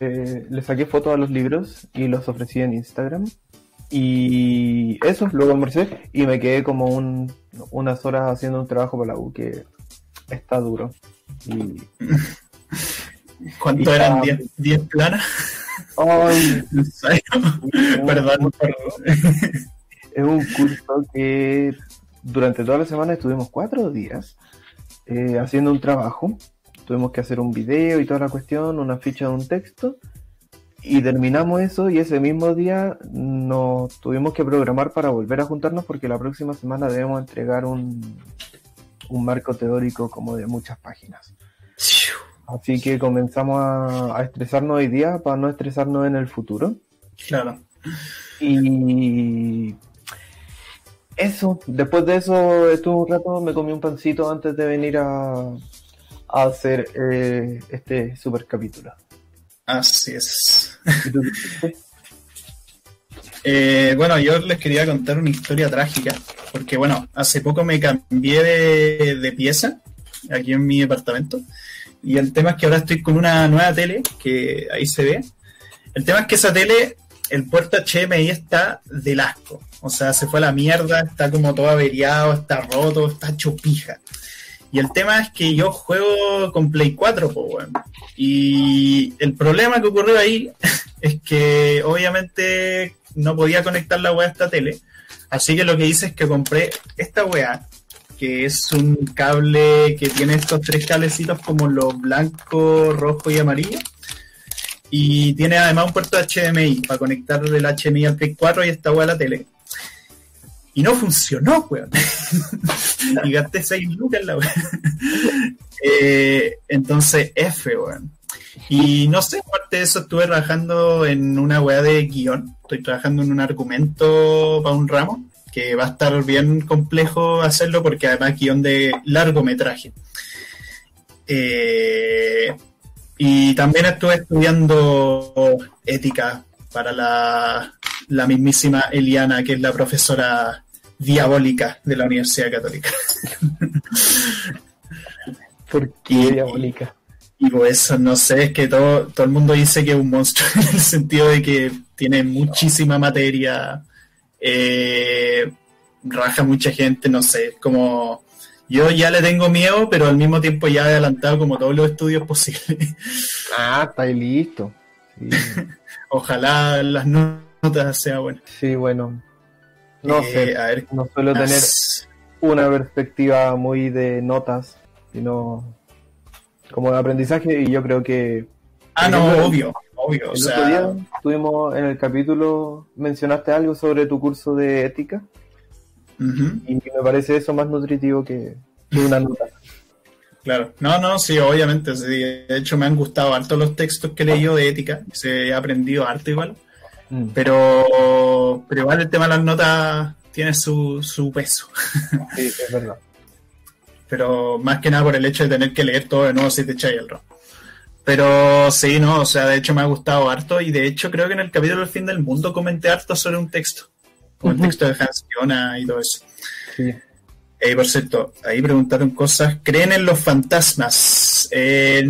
eh, le saqué fotos a los libros y los ofrecí en Instagram. Y eso, luego almorcé y me quedé como un, unas horas haciendo un trabajo para la U que está duro. Y, ¿Cuánto eran? ¿10 planas? Ay, perdón, Es un curso que durante toda la semana estuvimos cuatro días eh, haciendo un trabajo. Tuvimos que hacer un video y toda la cuestión, una ficha de un texto y terminamos eso y ese mismo día nos tuvimos que programar para volver a juntarnos porque la próxima semana debemos entregar un, un marco teórico como de muchas páginas. Así que comenzamos a, estresarnos hoy día para no estresarnos en el futuro. Claro. Y eso, después de eso estuve un rato, me comí un pancito antes de venir a, a hacer eh, este super capítulo. Así es. Eh, bueno, yo les quería contar una historia trágica, porque bueno, hace poco me cambié de, pieza aquí en mi departamento, y el tema es que ahora estoy con una nueva tele, que ahí se ve. El tema es que esa tele, el puerto HMI está del asco, o sea, se fue a la mierda, está como todo averiado, está roto, está chupija. Y el tema es que yo juego con Play 4, pues, bueno. Y el problema que ocurrió ahí es que obviamente no podía conectar la weá a esta tele. Así que lo que hice es que compré esta weá, que es un cable que tiene estos tres cablecitos como los blanco, rojo y amarillo. Y tiene además un puerto HDMI para conectar el HDMI al Play 4 y esta weá a la tele. Y no funcionó, weón. y gasté 6 lucas en la weón. Eh, entonces, F, weón. Y no sé, aparte de eso, estuve trabajando en una weá de guion. Estoy trabajando en un argumento para un ramo, que va a estar bien complejo hacerlo porque además guion de largometraje. Eh, y también estuve estudiando ética para la, la mismísima Eliana, que es la profesora diabólica de la Universidad Católica. ¿Por qué diabólica? Y pues no sé, es que todo, todo el mundo dice que es un monstruo en el sentido de que tiene muchísima materia, eh, raja mucha gente, no sé, como yo ya le tengo miedo, pero al mismo tiempo ya he adelantado como todos los estudios posibles. Ah, está ahí listo. Ojalá las notas sean buenas. Sí, bueno. No Eh, sé, a ver, no suelo tener las- una perspectiva muy de notas, sino como de aprendizaje y yo creo que Ah, no, ejemplo, obvio, obvio. O el otro día sea, tuvimos en el capítulo, mencionaste algo sobre tu curso de ética y me parece eso más nutritivo que, que una nota. claro. No, no, sí, obviamente. sí. De hecho, me han gustado harto los textos que he leído de ética. Se he aprendido harto igual. Mm. Pero, pero igual el tema de las notas tiene su, su peso. Sí, es verdad. Pero más que nada por el hecho de tener que leer todo de nuevo si te echáis el rojo. Pero sí, no, o sea, de hecho me ha gustado harto y de hecho creo que en el capítulo del fin del mundo comenté harto sobre un texto. El Ujú. texto de Hans Fiona y todo eso. Sí. Eh, por cierto, ahí preguntaron cosas. ¿Creen en los fantasmas? Eh,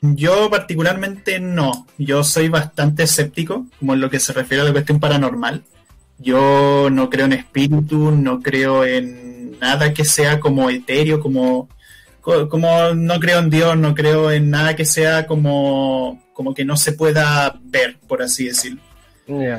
yo particularmente no. Yo soy bastante escéptico, como en lo que se refiere a la cuestión paranormal. Yo no creo en espíritus, no creo en nada que sea como etéreo, como, co- como no creo en Dios, no creo en nada que sea como, como que no se pueda ver, por así decirlo.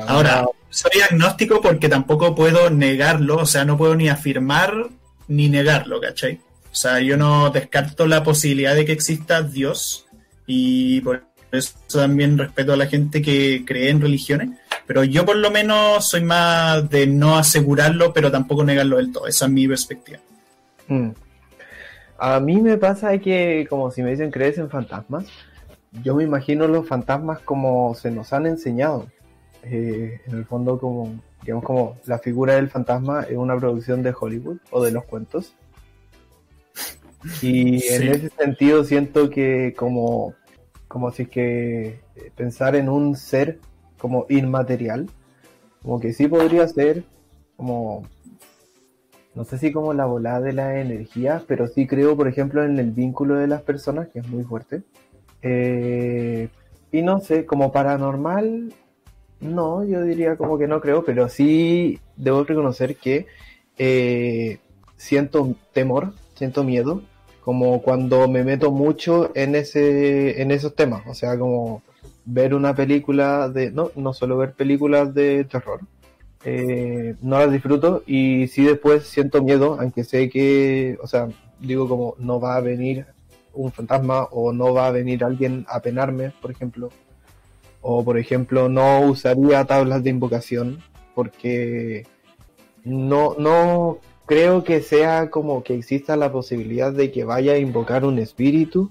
Ahora, soy agnóstico porque tampoco puedo negarlo, o sea, no puedo ni afirmar ni negarlo, ¿cachai? O sea, yo no descarto la posibilidad de que exista Dios y por eso también respeto a la gente que cree en religiones, pero yo por lo menos soy más de no asegurarlo, pero tampoco negarlo del todo, esa es mi perspectiva. Mm. A mí me pasa que, como si me dicen crees en fantasmas, yo me imagino los fantasmas como se nos han enseñado. Eh, en el fondo, como, digamos, como la figura del fantasma es una producción de Hollywood o de los cuentos. Y en ese sentido siento que como, como si que eh, pensar en un ser como inmaterial, como que sí podría ser como no sé si como la volada de la energía, pero sí creo, por ejemplo, en el vínculo de las personas, que es muy fuerte. Eh, y no sé, como paranormal, no, yo diría como que no creo, pero sí debo reconocer que eh, siento temor, siento miedo, como cuando me meto mucho en ese, en esos temas, o sea, como ver una película de, no, no suelo ver películas de terror, eh, no las disfruto y sí después siento miedo, aunque sé que, o sea, digo como no va a venir un fantasma o no va a venir alguien a penarme, por ejemplo. O por ejemplo, no usaría tablas de invocación porque no, no creo que sea como que exista la posibilidad de que vaya a invocar un espíritu,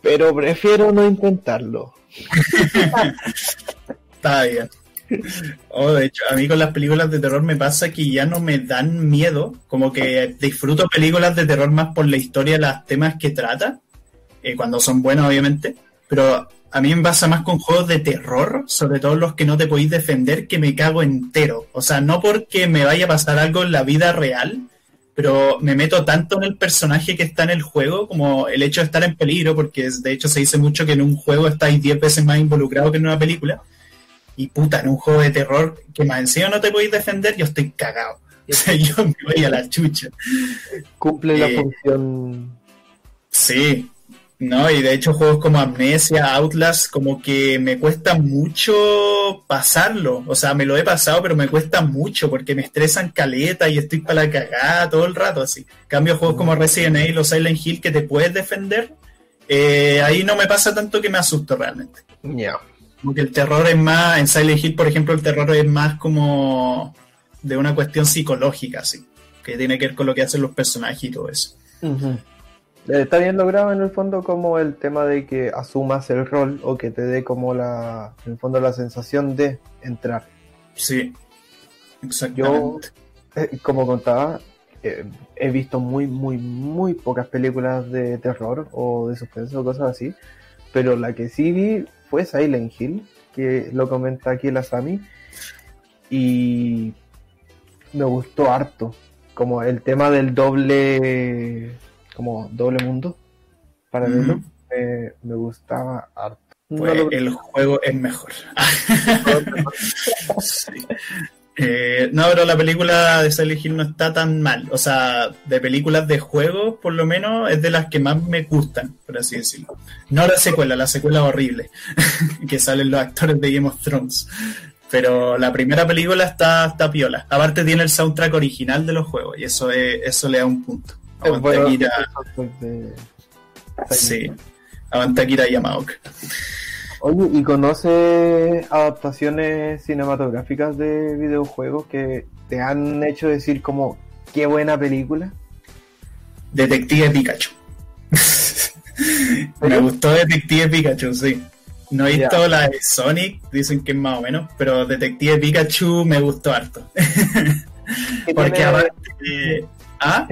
pero prefiero no intentarlo. Está bien. Oh, de hecho, a mí con las películas de terror me pasa que ya no me dan miedo, como que disfruto películas de terror más por la historia, los temas que trata, eh, cuando son buenas obviamente, pero a mí me pasa más con juegos de terror, sobre todo los que no te podéis defender, que me cago entero. O sea, no porque me vaya a pasar algo en la vida real, pero me meto tanto en el personaje que está en el juego como el hecho de estar en peligro, porque de hecho se dice mucho que en un juego estáis 10 veces más involucrado que en una película. Y puta, en un juego de terror que más encima no te podéis defender, yo estoy cagado. O sea, yo me voy a la chucha. Cumple la Eh, función. Sí, no, y de hecho juegos como Amnesia, Outlast, como que me cuesta mucho pasarlo. O sea, me lo he pasado, pero me cuesta mucho porque me estresan caleta y estoy para la cagada todo el rato así. Cambio juegos como Resident Evil o Silent Hill que te puedes defender, eh, ahí no me pasa tanto que me asusto realmente. Ya. Como que el terror es más, en Silent Hill, por ejemplo, el terror es más como de una cuestión psicológica, así, que tiene que ver con lo que hacen los personajes y todo eso. Está bien logrado en el fondo como el tema de que asumas el rol o que te dé como la, en el fondo la sensación de entrar. Sí, Yo, exactamente. eh, como contaba, eh, he visto muy, muy, muy pocas películas de terror o de suspenso o cosas así, pero la que sí vi fue Silent Hill que lo comenta aquí la Sami. Y me gustó harto. Como el tema del doble, como doble mundo paralelo, me, me gustaba harto. Pues el juego es mejor. Eh, no, pero la película de Silent Hill no está tan mal. O sea, de películas de juegos, por lo menos, es de las que más me gustan, por así decirlo. No la secuela, la secuela horrible, que salen los actores de Game of Thrones. Pero la primera película está, está piola. Aparte tiene el soundtrack original de los juegos y eso es, eso le da un punto. Aguanta Sí, Aguanta Kira Yamaoka. Oye, ¿y conoces adaptaciones cinematográficas de videojuegos que te han hecho decir como qué buena película? Detective Pikachu. Me gustó Detective Pikachu, sí. No he visto la de Sonic, dicen que es más o menos, pero Detective Pikachu me gustó harto. Porque aparte... ¿Ah?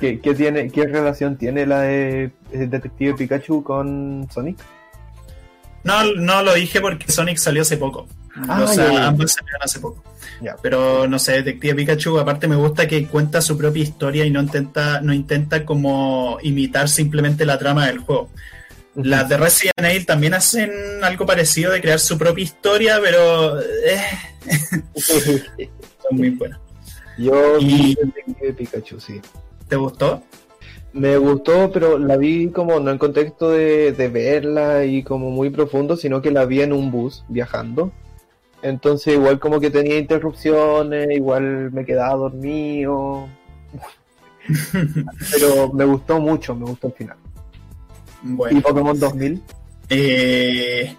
¿Qué, tiene, ¿Qué relación tiene la de Detective Pikachu con Sonic? No, no lo dije porque Sonic salió hace poco. Ah, o sea, ambos salieron hace poco. Pero no sé, Detective Pikachu, aparte me gusta que cuenta su propia historia y no intenta, no intenta como imitar simplemente la trama del juego. Las de Resident Evil también hacen algo parecido de crear su propia historia, pero eh, son muy buenas. Yo y... Detective Pikachu, sí. ¿Te gustó? Me gustó, pero la vi como no en contexto de, verla y como muy profundo, sino que la vi en un bus viajando. Entonces igual como que tenía interrupciones, igual me quedaba dormido. pero me gustó mucho, me gustó el final. ¿Y Pokémon 2000? Eh,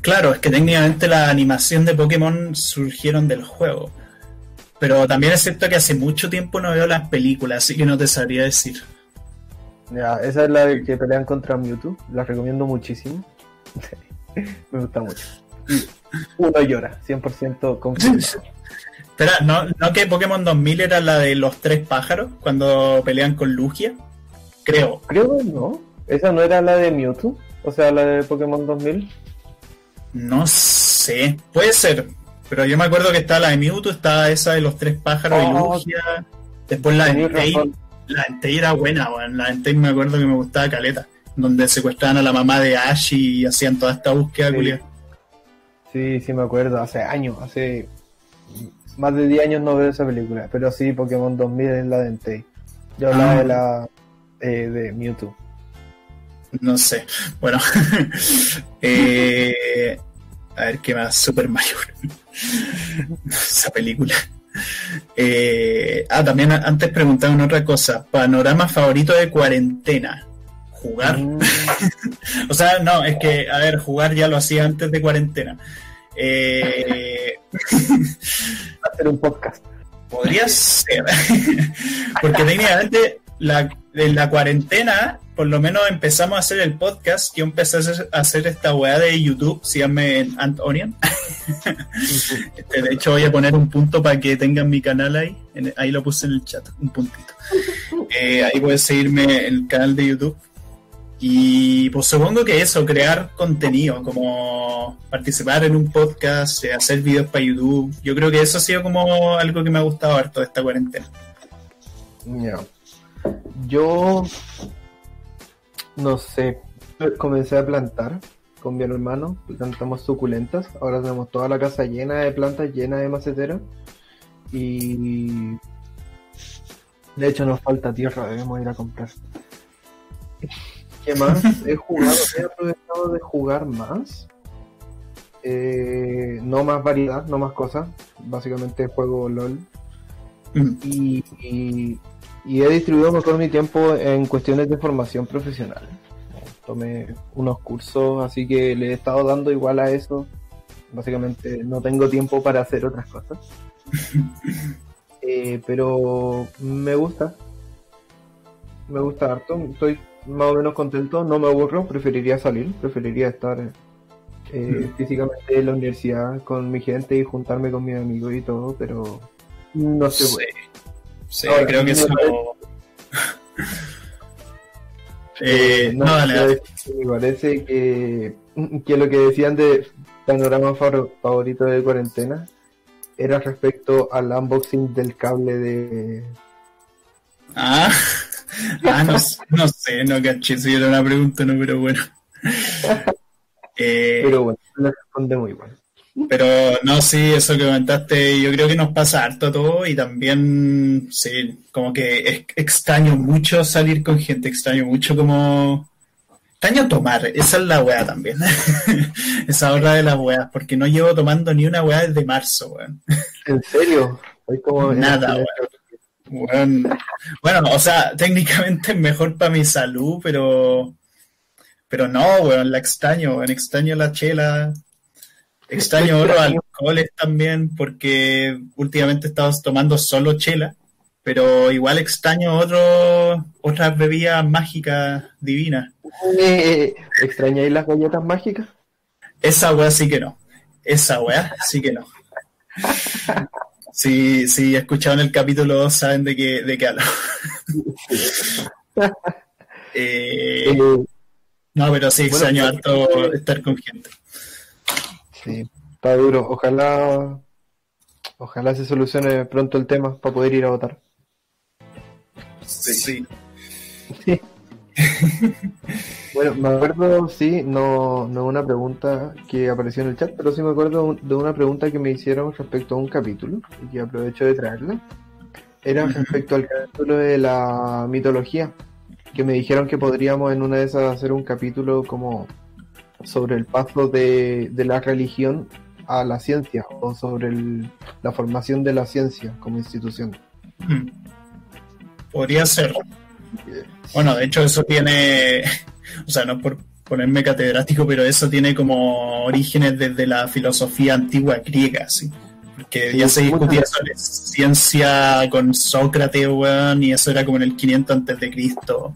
claro, es que técnicamente la animación de Pokémon surgieron del juego. Pero también es cierto que hace mucho tiempo no veo las películas, así que no te sabría decir. Ya, esa es la que pelean contra Mewtwo. La recomiendo muchísimo. Me gusta mucho. uno llora, 100% confiado. Espera, ¿no, ¿no que Pokémon 2000 era la de los tres pájaros cuando pelean con Lugia? Creo. Creo que no. ¿Esa no era la de Mewtwo? O sea, la de Pokémon 2000. No sé. Puede ser. Pero yo me acuerdo que está la de Mewtwo, está esa de los tres pájaros y oh, Lugia. Después la de la Entei era buena, La Entei me acuerdo que me gustaba Caleta. Donde secuestraban a la mamá de Ash y hacían toda esta búsqueda, sí. Sí, sí me acuerdo. Hace años, hace más de 10 años no veo esa película. Pero sí, Pokémon 2000 es la de Entei. Yo hablaba de ah. la eh, de Mewtwo. No sé. Bueno. eh, a ver qué más. Super Mario. esa película. Eh, ah, también antes preguntaban otra cosa. Panorama favorito de cuarentena. Jugar. Mm. o sea, no, es que, a ver, jugar ya lo hacía antes de cuarentena. Eh... Hacer un podcast. Podría ser. Porque técnicamente la, en la cuarentena por lo menos empezamos a hacer el podcast. Yo empecé a hacer, esta weá de YouTube, síganme en Ant Onion. Este, de hecho, voy a poner un punto para que tengan mi canal ahí. ahí lo puse en el chat, un puntito. Eh, ahí puedes seguirme en el canal de YouTube. Y pues supongo que eso, crear contenido, como participar en un podcast, eh, hacer videos para YouTube. Yo creo que eso ha sido como algo que me ha gustado harto de esta cuarentena. Yo no sé, comencé a plantar con mi hermano, plantamos suculentas, ahora tenemos toda la casa llena de plantas, llena de maceteras y de hecho nos falta tierra, debemos ir a comprar. ¿Qué más? He jugado, he aprovechado de jugar más. Eh, no más variedad, no más cosas. Básicamente juego LOL. Mm. y, y he distribuido mejor mi tiempo en cuestiones de formación profesional. Tomé unos cursos, así que le he estado dando igual a eso. Básicamente no tengo tiempo para hacer otras cosas. Eh, pero me gusta. Me gusta harto. Estoy más o menos contento. No me aburro. Preferiría salir. Preferiría estar eh, físicamente en la universidad con mi gente y juntarme con mis amigos y todo. Pero no se puede. Sí, creo que eso. eh, no, dale, Me parece que, que lo que decían de panorama favorito de cuarentena era respecto al unboxing del cable de. Ah, ah no, sé, no caché si era una pregunta, no, pero bueno. Eh, pero bueno, le responde muy bueno. Pero no, sí, eso que comentaste, yo creo que nos pasa harto a todos y también, sí, como que extraño mucho salir con gente, extraño mucho como Extraño tomar, esa es la weá también. esa hora de las weas, porque no llevo tomando ni una weá desde marzo, weón. ¿En serio? como Nada, weón. Bueno, o sea, técnicamente es mejor para mi salud, pero. Pero no, weón, la extraño, weón. Extraño la chela. Extraño otros alcoholes también, porque últimamente estamos tomando solo chela. Pero igual extraño otro, otras bebidas mágicas divinas. Eh, ¿Extrañáis las galletas mágicas? Esa weá sí que no. Esa weá sí que no. Si, sí, escucharon el capítulo 2 saben de qué, de qué hablo. Eh, eh, no, pero sí, extraño harto estar con gente. Sí, está duro. Ojalá, ojalá se solucione pronto el tema para poder ir a votar. Sí. sí. bueno, me acuerdo, sí, no, no una pregunta que apareció en el chat, pero sí me acuerdo de una pregunta que me hicieron respecto a un capítulo, y que aprovecho de traerla. Era respecto al capítulo de la mitología, que me dijeron que podríamos en una de esas hacer un capítulo como sobre el paso de, la religión a la ciencia, o sobre la formación de la ciencia como institución. Podría ser. Bueno, de hecho eso tiene, o sea, no por ponerme catedrático, pero eso tiene como orígenes desde la filosofía antigua griega, ¿sí? Porque ya se discutía sobre ciencia con Sócrates, weón, y eso era como en el 500 antes de Cristo.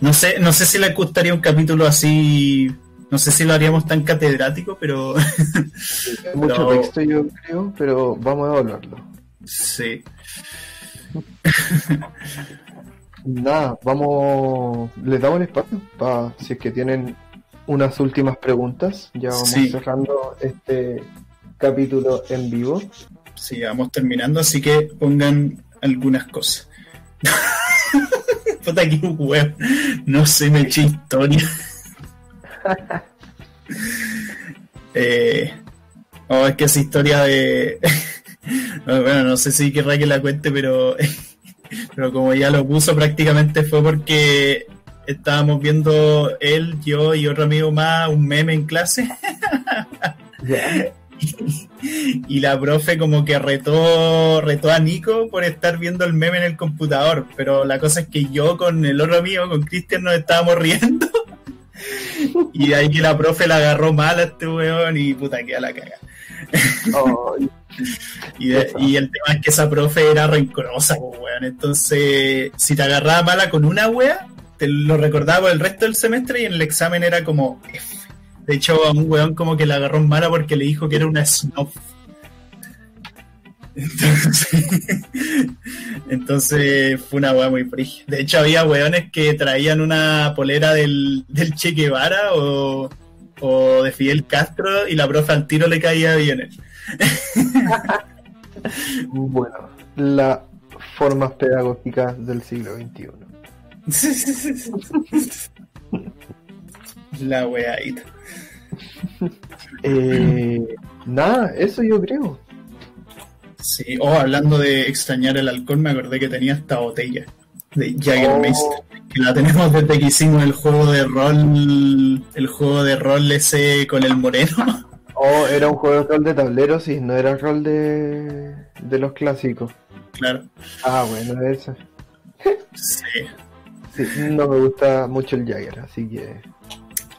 No sé, no sé si le gustaría un capítulo así, no sé si lo haríamos tan catedrático, pero... mucho texto yo creo, pero vamos a evaluarlo. Sí. Nada, vamos, les damos el espacio para si es que tienen unas últimas preguntas. Ya vamos cerrando este capítulo en vivo. Sí, vamos terminando, así que pongan algunas cosas. Puta que web. No sé, me eché historia. Eh, oh, es que esa historia de. bueno, no sé si querrá que la cuente, pero pero como ya lo puso prácticamente fue porque estábamos viendo él, yo y otro amigo más un meme en clase. y, la profe como que retó, retó a Nico por estar viendo el meme en el computador. Pero la cosa es que yo con el otro amigo, con Cristian, nos estábamos riendo. Y ahí que la profe la agarró mal a este weón y puta que a la caga. y, el tema es que esa profe era rencorosa, weón. Entonces, si te agarraba mala con una wea, te lo recordaba el resto del semestre y en el examen era como F. De hecho, a un weón como que la agarró mala porque le dijo que era una snob. Entonces, fue una wea muy frígida. De hecho, había weones que traían una polera del, del Che Guevara o, o de Fidel Castro y la profe al tiro le caía bien. bueno, las formas pedagógicas del siglo XXI. la weadita. Eh, nada, eso yo creo. Sí, oh, hablando de extrañar el alcohol, me acordé que tenía esta botella de Jagermeister, oh. que la tenemos desde que hicimos el juego de rol, el juego de rol ese con el moreno. Oh, era un juego de rol de tablero, sí, no era rol de, de los clásicos. Claro. Ah, bueno, eso. Sí. sí. No me gusta mucho el Jagger, así que.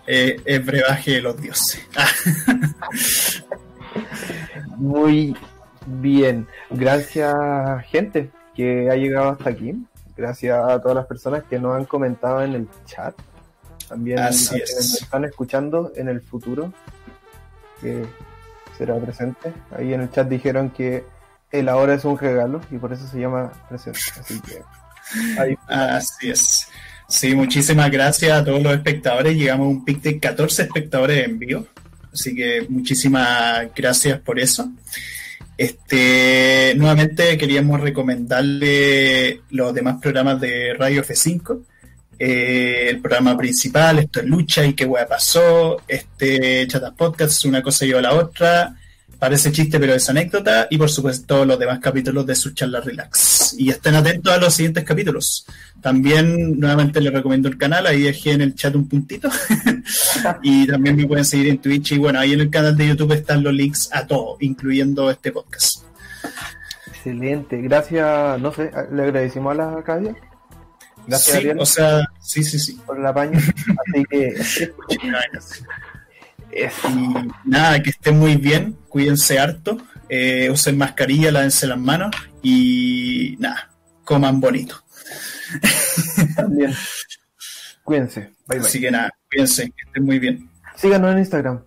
Eh, es brebaje de los dioses. Muy bien. Gracias, gente, que ha llegado hasta aquí. Gracias a todas las personas que nos han comentado en el chat. También Así a nos están escuchando en el futuro que será presente. Ahí en el chat dijeron que el ahora es un regalo y por eso se llama presente. Así que Así es. Sí, muchísimas gracias a todos los espectadores. Llegamos a un pic de 14 espectadores en vivo. Así que muchísimas gracias por eso. Este, nuevamente queríamos recomendarle los demás programas de Radio F5. Eh, el programa principal, esto es Lucha y qué hueá pasó. Este Chatas Podcast, una cosa lleva a la otra. Parece chiste, pero es anécdota. Y por supuesto, los demás capítulos de su charla relax. Y estén atentos a los siguientes capítulos. También, nuevamente, les recomiendo el canal. Ahí dejé en el chat un puntito. y también me pueden seguir en Twitch. Y bueno, ahí en el canal de YouTube están los links a todo, incluyendo este podcast. Excelente. Gracias, no sé, le agradecimos a la Acadia. Gracias, sí, O sea, sí, sí, sí. Por el apaño. Así que. Y nada, que estén muy bien, cuídense harto, eh, usen mascarilla, lávense las manos y nada, coman bonito. También. Cuídense. Bye, bye. Así que nada, cuídense, que estén muy bien. Síganos en Instagram.